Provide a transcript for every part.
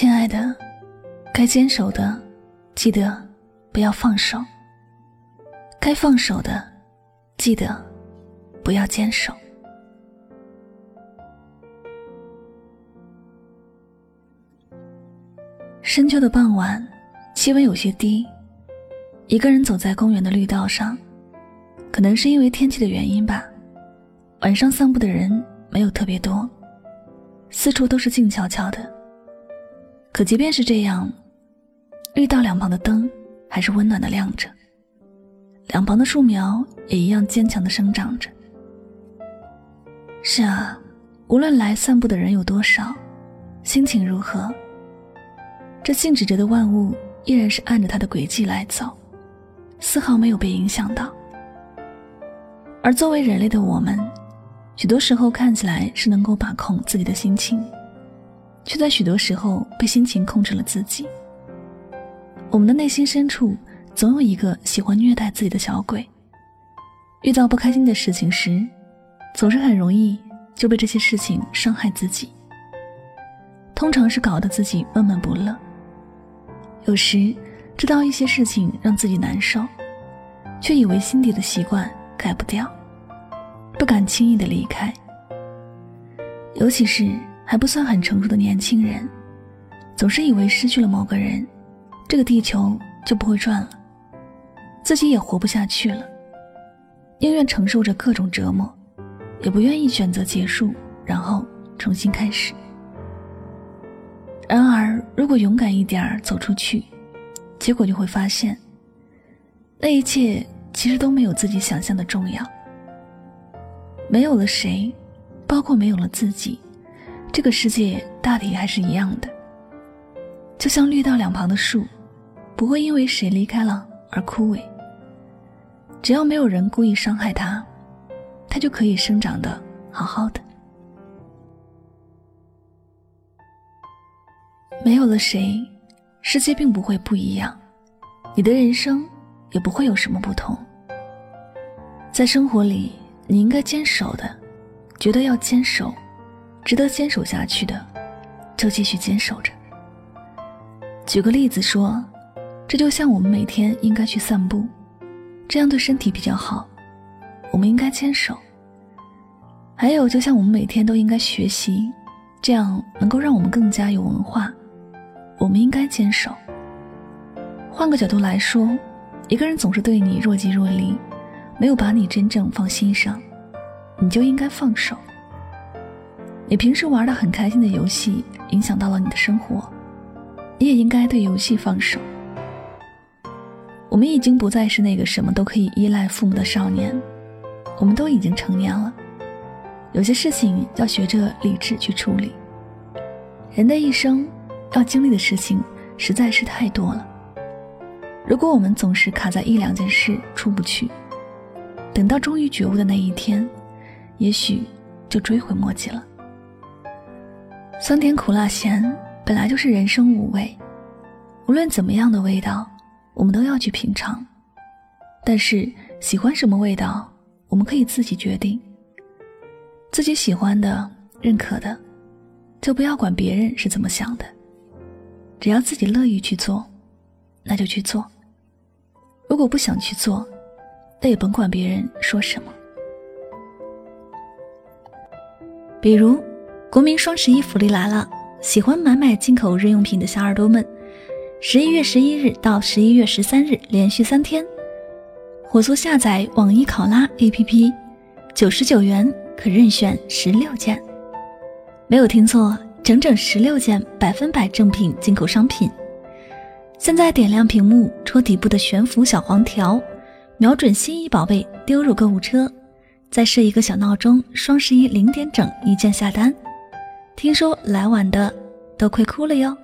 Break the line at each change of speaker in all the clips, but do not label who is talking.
亲爱的，该坚守的，记得不要放手；该放手的，记得不要坚守。深秋的傍晚，气温有些低，一个人走在公园的绿道上，可能是因为天气的原因吧。晚上散步的人没有特别多，四处都是静悄悄的。可即便是这样，绿道两旁的灯还是温暖的亮着，两旁的树苗也一样坚强的生长着。是啊，无论来散步的人有多少，心情如何，这静止着的万物依然是按着它的轨迹来走，丝毫没有被影响到。而作为人类的我们，许多时候看起来是能够把控自己的心情，却在许多时候被心情控制了自己。我们的内心深处总有一个喜欢虐待自己的小鬼。遇到不开心的事情时，总是很容易就被这些事情伤害自己。通常是搞得自己闷闷不乐。有时知道一些事情让自己难受，却以为心底的习惯改不掉。不敢轻易的离开，尤其是还不算很成熟的年轻人，总是以为失去了某个人，这个地球就不会转了，自己也活不下去了，宁愿承受着各种折磨，也不愿意选择结束，然后重新开始。然而，如果勇敢一点儿走出去，结果就会发现，那一切其实都没有自己想象的重要。没有了谁，包括没有了自己，这个世界大体还是一样的。就像绿道两旁的树，不会因为谁离开了而枯萎。只要没有人故意伤害它，它就可以生长的好好的。没有了谁，世界并不会不一样，你的人生也不会有什么不同。在生活里。你应该坚守的，觉得要坚守，值得坚守下去的，就继续坚守着。举个例子说，这就像我们每天应该去散步，这样对身体比较好，我们应该坚守。还有，就像我们每天都应该学习，这样能够让我们更加有文化，我们应该坚守。换个角度来说，一个人总是对你若即若离。没有把你真正放心上，你就应该放手。你平时玩的很开心的游戏影响到了你的生活，你也应该对游戏放手。我们已经不再是那个什么都可以依赖父母的少年，我们都已经成年了，有些事情要学着理智去处理。人的一生要经历的事情实在是太多了，如果我们总是卡在一两件事出不去。等到终于觉悟的那一天，也许就追悔莫及了。酸甜苦辣咸本来就是人生五味，无论怎么样的味道，我们都要去品尝。但是喜欢什么味道，我们可以自己决定。自己喜欢的、认可的，就不要管别人是怎么想的。只要自己乐意去做，那就去做。如果不想去做，那也甭管别人说什么。比如，国民双十一福利来了，喜欢买买进口日用品的小耳朵们，十一月十一日到十一月十三日连续三天，火速下载网易考拉 APP，九十九元可任选十六件，没有听错，整整十六件百分百正品进口商品。现在点亮屏幕，戳底部的悬浮小黄条。瞄准心仪宝贝，丢入购物车，再设一个小闹钟，双十一零点整一键下单。听说来晚的都快哭了哟。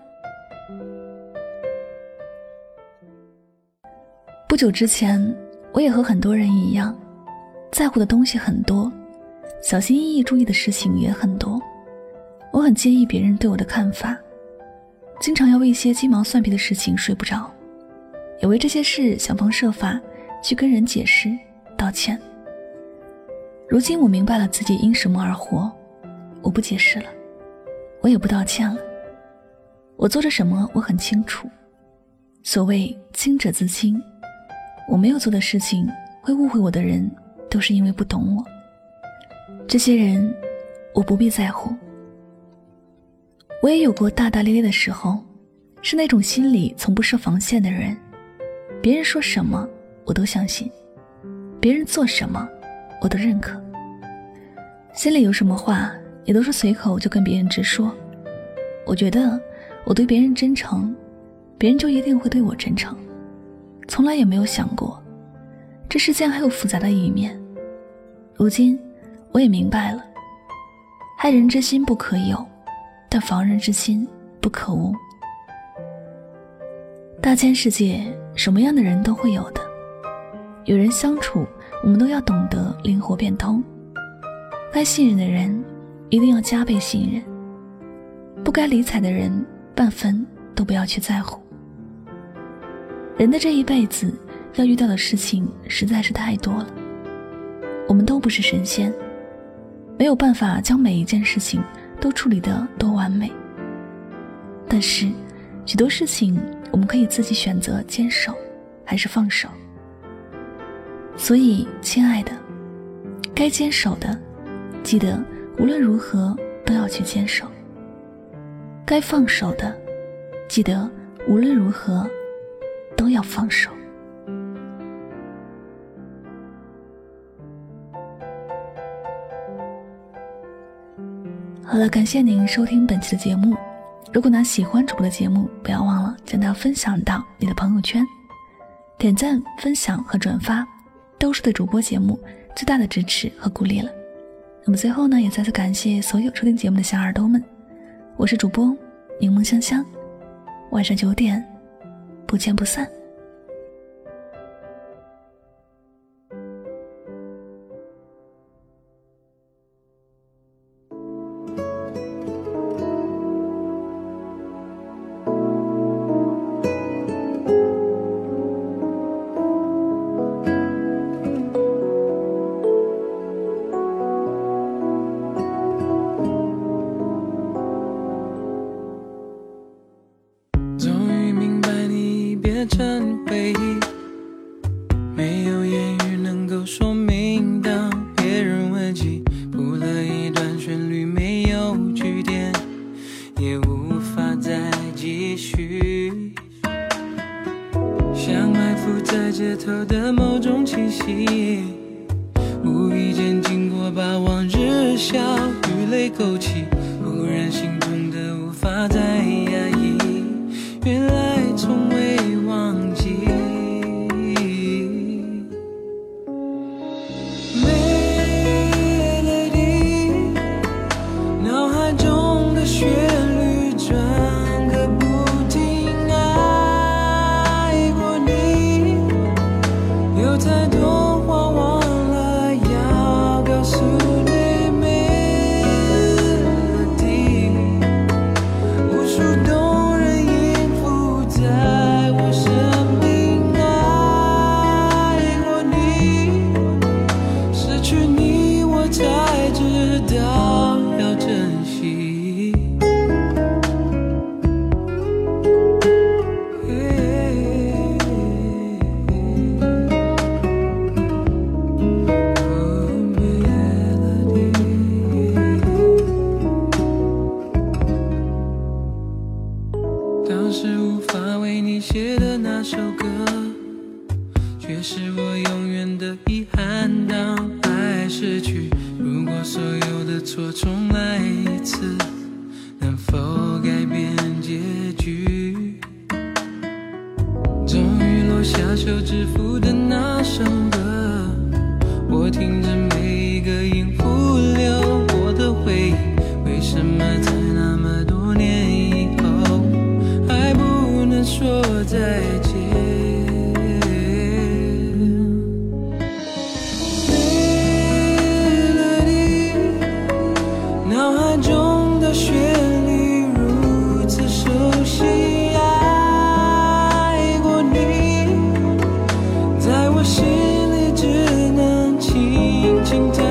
不久之前，我也和很多人一样，在乎的东西很多，小心翼翼注意的事情也很多。我很介意别人对我的看法，经常要为一些鸡毛蒜皮的事情睡不着，也为这些事想方设法。去跟人解释、道歉。如今我明白了自己因什么而活，我不解释了，我也不道歉了。我做着什么，我很清楚。所谓清者自清，我没有做的事情，会误会我的人，都是因为不懂我。这些人，我不必在乎。我也有过大大咧咧的时候，是那种心里从不设防线的人。别人说什么，我都相信；别人做什么，我都认可。心里有什么话，也都是随口就跟别人直说。我觉得我对别人真诚，别人就一定会对我真诚。从来也没有想过，这世间还有复杂的一面。如今，我也明白了，害人之心不可有。但防人之心不可无。大千世界，什么样的人都会有的。与人相处，我们都要懂得灵活变通。该信任的人，一定要加倍信任；不该理睬的人，半分都不要去在乎。人的这一辈子，要遇到的事情实在是太多了。我们都不是神仙，没有办法将每一件事情。都处理得多完美，但是许多事情我们可以自己选择坚守，还是放手。所以，亲爱的，该坚守的，记得无论如何都要去坚守；该放手的，记得无论如何都要放手。好了，感谢您收听本期的节目。如果呢喜欢主播的节目，不要忘了将它分享到你的朋友圈，点赞、分享和转发，都是对主播节目最大的支持和鼓励了。那么最后呢，也再次感谢所有收听节目的小耳朵们，我是主播柠檬香香，晚上九点不见不散。
街头的某种气息，无意间经过，把往日笑与泪勾起，忽然心痛的无法再的遗憾，当爱失去，如果所有的错重来一次，能否改变结局？终于落下手指腹的那首歌，我听着每一个音符流。心跳。